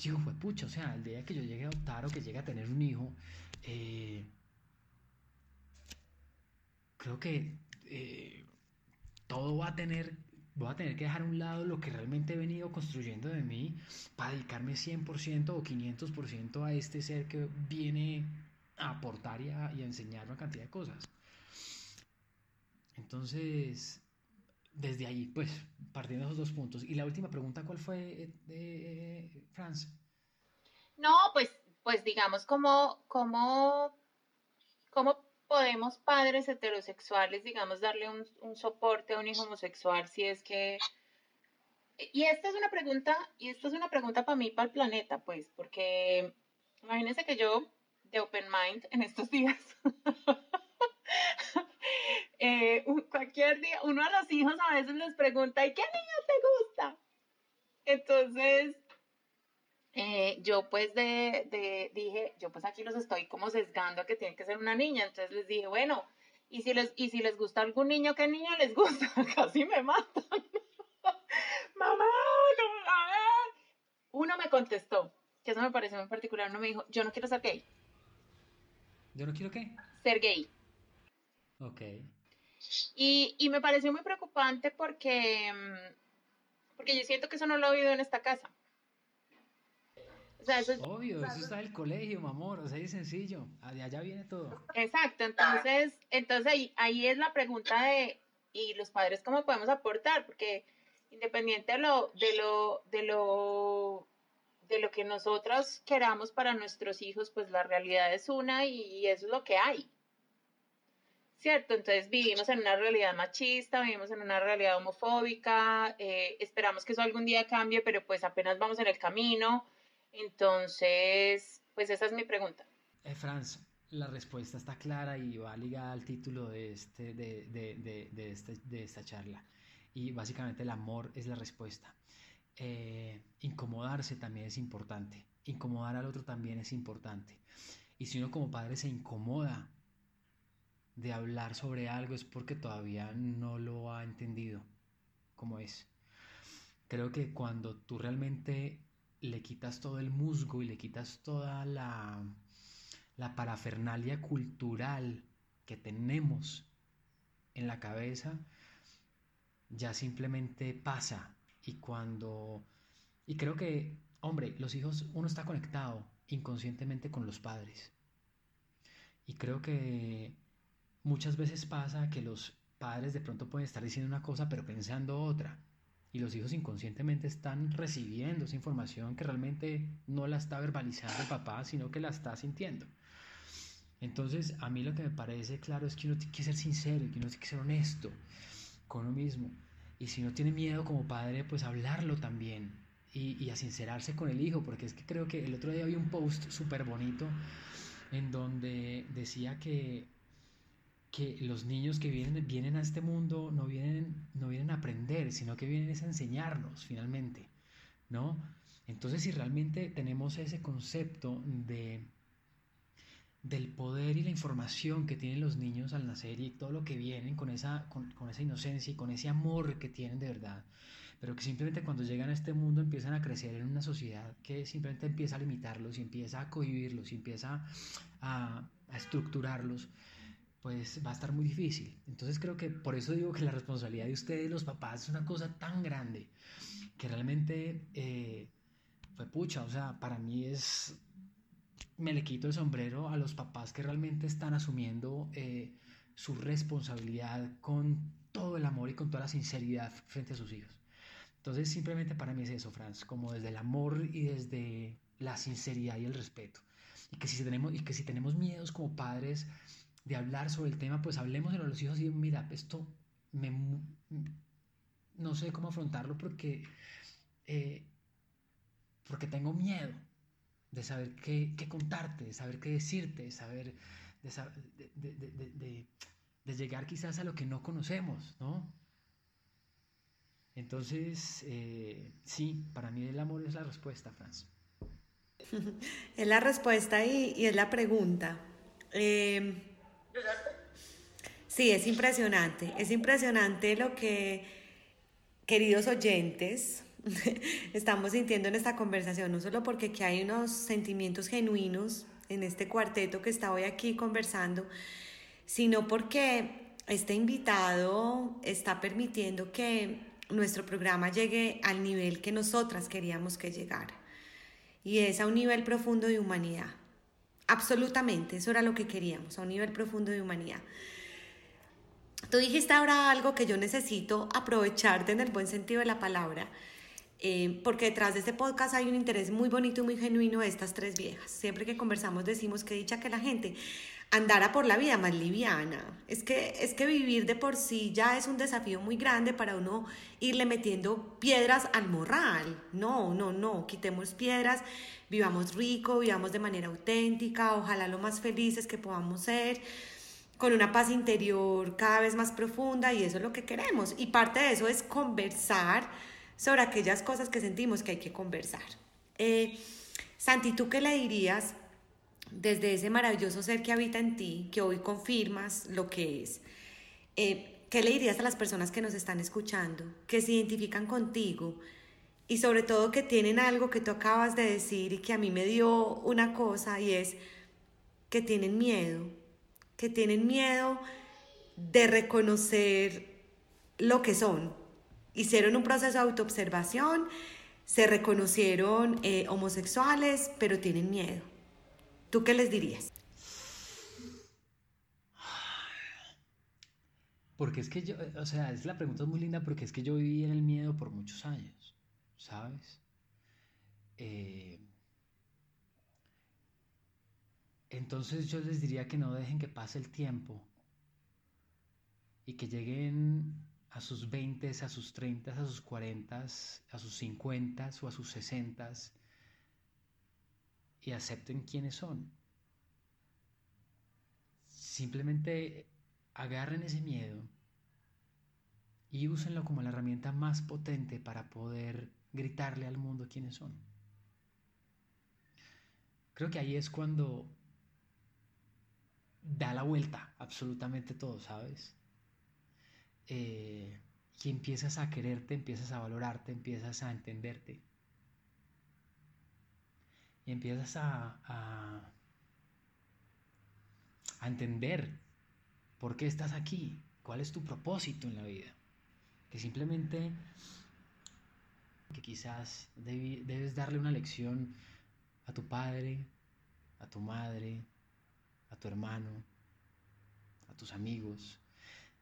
digo, fue pucha, o sea, el día que yo llegue a adoptar o que llegue a tener un hijo, eh, creo que eh, todo va a tener, voy a tener que dejar a un lado lo que realmente he venido construyendo de mí para dedicarme 100% o 500% a este ser que viene a aportar y a, enseñar una cantidad de cosas. Entonces, desde ahí, pues, partiendo de esos dos puntos. Y la última pregunta, ¿cuál fue, eh, eh, Franz? No, pues, pues digamos, como, como, como podemos padres heterosexuales, digamos, darle un, soporte a un hijo homosexual si es que... Y esta es una pregunta, y esta es una pregunta para mí, para el planeta, pues, porque imagínense que yo, de Open Mind, en estos días, eh, cualquier día, uno a los hijos a veces les pregunta, ¿y qué niño te gusta? Entonces, eh, yo pues de, dije, yo pues aquí los estoy como sesgando a que tiene que ser una niña, entonces les dije, bueno, y si les, y si les gusta algún niño, ¿qué niño les gusta? Casi me matan. Mamá, a ver. Uno me contestó, que eso me pareció muy particular, uno me dijo, yo no quiero ser gay. ¿Yo no quiero qué? Ser gay. Ok. Y, y me pareció muy preocupante porque, mm, porque yo siento que eso no lo he oído en esta casa. Obvio, eso está del colegio, mi amor, o sea, es sencillo, de allá viene todo. Exacto, entonces, entonces ahí, ahí es la pregunta de, ¿y los padres cómo podemos aportar? Porque independiente de lo, de lo, de lo, de lo que nosotros queramos para nuestros hijos, pues la realidad es una y, eso es lo que hay. ¿Cierto? Entonces vivimos en una realidad machista, vivimos en una realidad homofóbica, eh, esperamos que eso algún día cambie, pero pues apenas vamos en el camino entonces, pues esa es mi pregunta. Eh, Franz, la respuesta está clara y va ligada al título de, este, de, de, de, este, de esta charla. Y básicamente el amor es la respuesta. eh, incomodarse también es importante. Incomodar al otro también es importante. Y si uno como padre se incomoda de hablar sobre algo es porque todavía no lo ha entendido como es. Creo que cuando tú realmente le quitas todo el musgo y le quitas toda la, la parafernalia cultural que tenemos en la cabeza, ya simplemente pasa. Y cuando... Y creo que, hombre, los hijos, uno está conectado inconscientemente con los padres. Y creo que muchas veces pasa que los padres de pronto pueden estar diciendo una cosa pero pensando otra. Y los hijos inconscientemente están recibiendo esa información que realmente no la está verbalizando el papá, sino que la está sintiendo. Entonces, a mí lo que me parece claro es que uno tiene que ser sincero y que uno tiene que ser honesto con uno mismo. Y si no tiene miedo como padre, pues hablarlo también y, y a sincerarse con el hijo, porque es que creo que el otro día había un post súper bonito en donde decía que, que los niños que vienen, vienen a este mundo no vienen, no vienen a aprender, sino que vienen a enseñarnos finalmente, ¿no? Entonces, si realmente tenemos ese concepto de del poder y la información que tienen los niños al nacer y todo lo que vienen con esa, con, esa inocencia y con ese amor que tienen de verdad, pero que simplemente cuando llegan a este mundo empiezan a crecer en una sociedad que simplemente empieza a limitarlos y empieza a cohibirlos y empieza a, a estructurarlos, pues va a estar muy difícil. Entonces creo que por eso digo que la responsabilidad de ustedes, los papás, es una cosa tan grande que realmente eh, fue pucha, o sea, para mí es me le quito el sombrero a los papás que realmente están asumiendo eh, su responsabilidad con todo el amor y con toda la sinceridad frente a sus hijos. Entonces simplemente para mí es eso, Franz, como desde el amor y desde la sinceridad y el respeto. Y que si tenemos, y que si tenemos miedos como padres de hablar sobre el tema, pues hablemos de los hijos y mira, esto me, no sé cómo afrontarlo porque, eh, porque tengo miedo de saber qué, contarte, de saber qué decirte, de saber, de, llegar quizás a lo que no conocemos, ¿no? Entonces, eh, sí, para mí el amor es la respuesta, Franz. es la respuesta y, y es la pregunta. Eh, sí, es impresionante, es impresionante lo que, queridos oyentes, estamos sintiendo en esta conversación, no solo porque hay unos sentimientos genuinos en este cuarteto que está hoy aquí conversando, sino porque este invitado está permitiendo que nuestro programa llegue al nivel que nosotras queríamos que llegara. Y es a un nivel profundo de humanidad. Absolutamente, eso era lo que queríamos, a un nivel profundo de humanidad. Tú dijiste ahora algo que yo necesito aprovecharte en el buen sentido de la palabra eh, porque detrás de este podcast hay un interés muy bonito y muy genuino de estas tres viejas. Siempre que conversamos decimos que dicha que la gente andara por la vida más liviana. Es que, es que vivir de por sí ya es un desafío muy grande para uno irle metiendo piedras al morral. No, no, no, quitemos piedras, vivamos rico, vivamos de manera auténtica, ojalá lo más felices que podamos ser con una paz interior cada vez más profunda y eso es lo que queremos. Y parte de eso es conversar sobre aquellas cosas que sentimos que hay que conversar. Eh, Santi, ¿tú qué le dirías desde ese maravilloso ser que habita en ti, que hoy confirmas lo que es? Eh, ¿Qué le dirías a las personas que nos están escuchando, que se identifican contigo y sobre todo que tienen algo que tú acabas de decir y que a mí me dio una cosa y es que tienen miedo, que tienen miedo de reconocer lo que son, hicieron un proceso de autoobservación, se reconocieron eh, homosexuales, pero tienen miedo. ¿Tú qué les dirías? Porque es que yo, o sea, es la pregunta es muy linda porque es que yo viví en el miedo por muchos años, ¿sabes? Eh, entonces yo les diría que no dejen que pase el tiempo y que lleguen a sus 20, a sus 30, a sus 40, a sus 50 o a sus 60 y acepten quiénes son. Simplemente agarren ese miedo y úsenlo como la herramienta más potente para poder gritarle al mundo quiénes son. Creo que ahí es cuando da la vuelta absolutamente todo, ¿sabes? Eh, y empiezas a quererte, empiezas a valorarte, empiezas a entenderte. Y empiezas a, a, entender por qué estás aquí, cuál es tu propósito en la vida. Que simplemente, que quizás debes darle una lección a tu padre, a tu madre, a tu hermano, a tus amigos,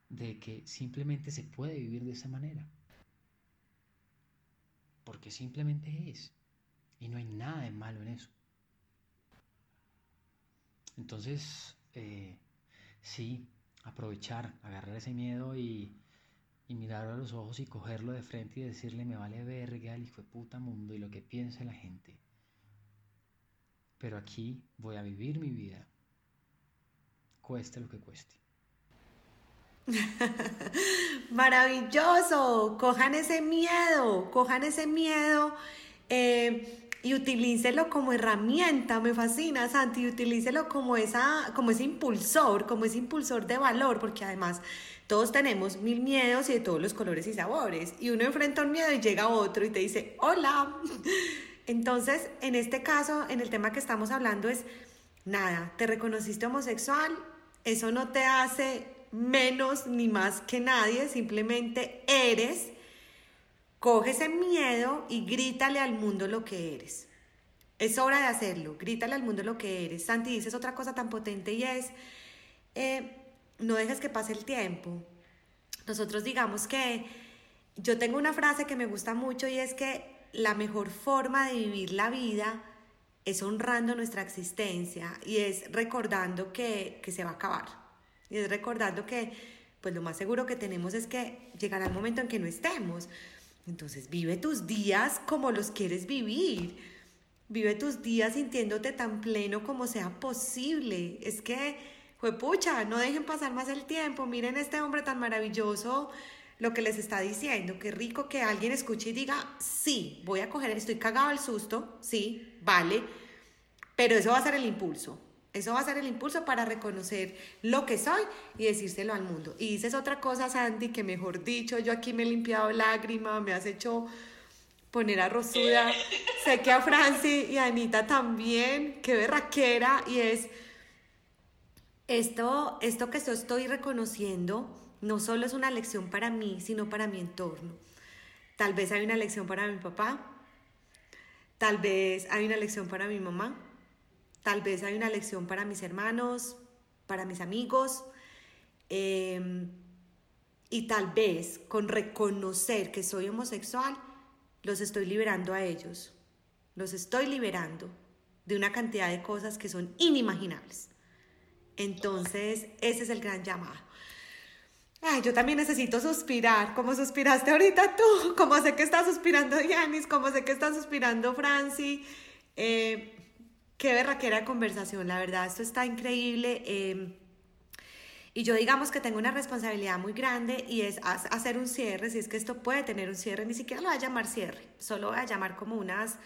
de que simplemente se puede vivir de esa manera. Porque simplemente es. Y no hay nada de malo en eso. Entonces, eh, sí, aprovechar, agarrar ese miedo y, y mirarlo a los ojos y cogerlo de frente y decirle me vale verga el hijo de puta mundo y lo que piensa la gente. Pero aquí voy a vivir mi vida, cueste lo que cueste. Maravilloso, cojan ese miedo, cojan ese miedo. Eh, y utilícelo como herramienta, me fascina Santi, utilícelo como, esa, como ese impulsor, como ese impulsor de valor, porque además todos tenemos mil miedos y de todos los colores y sabores, y uno enfrenta un miedo y llega otro y te dice, hola. Entonces, en este caso, en el tema que estamos hablando es, nada, te reconociste homosexual, eso no te hace menos ni más que nadie, simplemente eres Coge ese miedo y grítale al mundo lo que eres. Es hora de hacerlo. Grítale al mundo lo que eres. Santi, dices otra cosa tan potente y es, eh, no dejes que pase el tiempo. Nosotros digamos que yo tengo una frase que me gusta mucho y es que la mejor forma de vivir la vida es honrando nuestra existencia y es recordando que, que se va a acabar. Y es recordando que pues lo más seguro que tenemos es que llegará el momento en que no estemos. Entonces vive tus días como los quieres vivir. Vive tus días sintiéndote tan pleno como sea posible. Es que, pucha, no dejen pasar más el tiempo. Miren este hombre tan maravilloso, lo que les está diciendo. Qué rico que alguien escuche y diga, sí, voy a coger, estoy cagado al susto, sí, vale, pero eso va a ser el impulso. Eso va a ser el impulso para reconocer lo que soy y decírselo al mundo. Y dices otra cosa, Sandy, que mejor dicho, yo aquí me he limpiado lágrimas, me has hecho poner a Rosuda, sé que a Franci y a Anita también, qué berraquera, y es esto, esto que yo estoy reconociendo no solo es una lección para mí, sino para mi entorno. Tal vez hay una lección para mi papá, tal vez hay una lección para mi mamá, Tal vez hay una lección para mis hermanos, para mis amigos. Em, y tal vez con reconocer que soy homosexual, los estoy liberando a ellos. Los estoy liberando de una cantidad de cosas que son inimaginables. Entonces, ese es el gran llamado. Ay, yo también necesito suspirar, como suspiraste ahorita tú, como sé que está suspirando Yanis, como sé que está suspirando Franci. Eh, Qué berraquera conversación, la verdad, esto está increíble. Em, y yo digamos que tengo una responsabilidad muy grande y es hacer un cierre, si es que esto puede tener un cierre, ni siquiera lo voy a llamar cierre, solo voy a llamar como unas,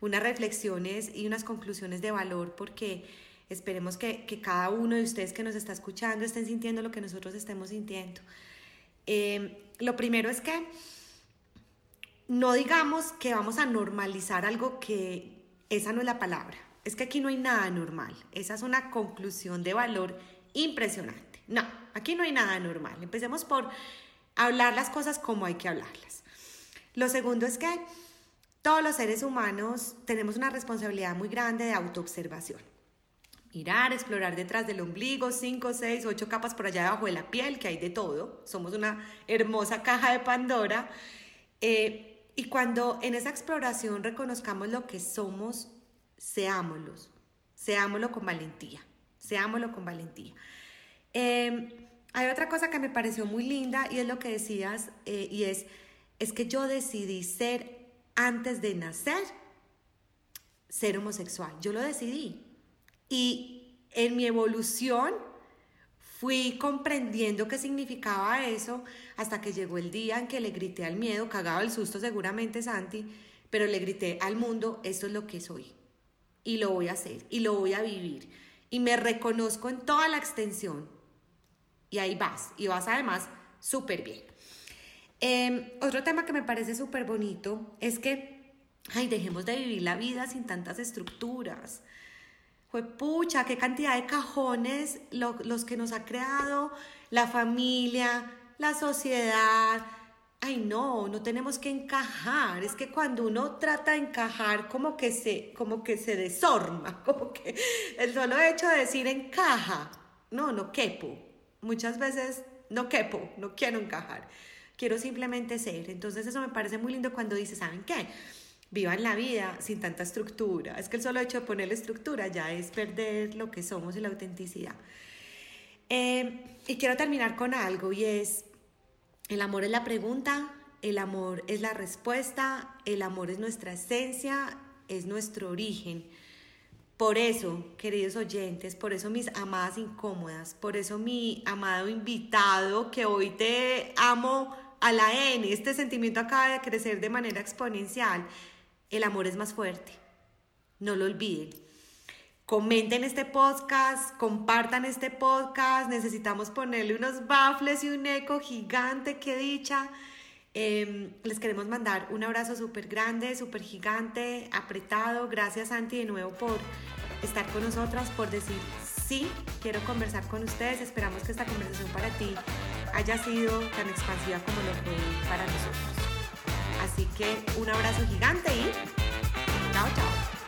unas reflexiones y unas conclusiones de valor porque esperemos que, que cada uno de ustedes que nos está escuchando estén sintiendo lo que nosotros estemos sintiendo. Em, lo primero es que no digamos que vamos a normalizar algo que esa no es la palabra es que aquí no hay nada normal. Esa es una conclusión de valor impresionante. No, aquí no hay nada normal. Empecemos por hablar las cosas como hay que hablarlas. Lo segundo es que todos los seres humanos tenemos una responsabilidad muy grande de autoobservación. Mirar, explorar detrás del ombligo, cinco, seis, ocho capas por allá debajo de la piel, que hay de todo. Somos una hermosa caja de Pandora. Eh, y cuando en esa exploración reconozcamos lo que somos, seámoslos, seámoslo con valentía, seámoslo con valentía. Em, hay otra cosa que me pareció muy linda y es lo que decías, eh, y es, es que yo decidí ser, antes de nacer, ser homosexual. Yo lo decidí. Y en mi evolución fui comprendiendo qué significaba eso hasta que llegó el día en que le grité al miedo, cagado el susto seguramente Santi, pero le grité al mundo, esto es lo que soy. Y lo voy a hacer, y lo voy a vivir. Y me reconozco en toda la extensión. Y ahí vas, y vas además súper bien. Em, otro tema que me parece súper bonito es que, ay, dejemos de vivir la vida sin tantas estructuras. Fue pucha, qué cantidad de cajones los que nos ha creado la familia, la sociedad. Ay, no, no tenemos que encajar. Es que cuando uno trata de encajar, como que se, como que se desorma, como que el solo hecho de decir encaja, no, no quepo. Muchas veces no quepo, no quiero encajar. Quiero simplemente ser. Entonces eso me parece muy lindo cuando dice, ¿saben qué? Vivan la vida sin tanta estructura. Es que el solo hecho de ponerle estructura ya es perder lo que somos y la autenticidad. Eh, y quiero terminar con algo y es, el amor es la pregunta, el amor es la respuesta, el amor es nuestra esencia, es nuestro origen. Por eso, queridos oyentes, por eso mis amadas incómodas, por eso mi amado invitado que hoy te amo a la N, este sentimiento acaba de crecer de manera exponencial. El amor es más fuerte. No lo olviden. Comenten este podcast, compartan este podcast. Necesitamos ponerle unos baffles y un eco gigante, qué dicha. Em, les queremos mandar un abrazo súper grande, súper gigante, apretado. Gracias, Santi, de nuevo por estar con nosotras, por decir sí, quiero conversar con ustedes. Esperamos que esta conversación para ti haya sido tan expansiva como lo fue para nosotros. Así que un abrazo gigante y chao, chao.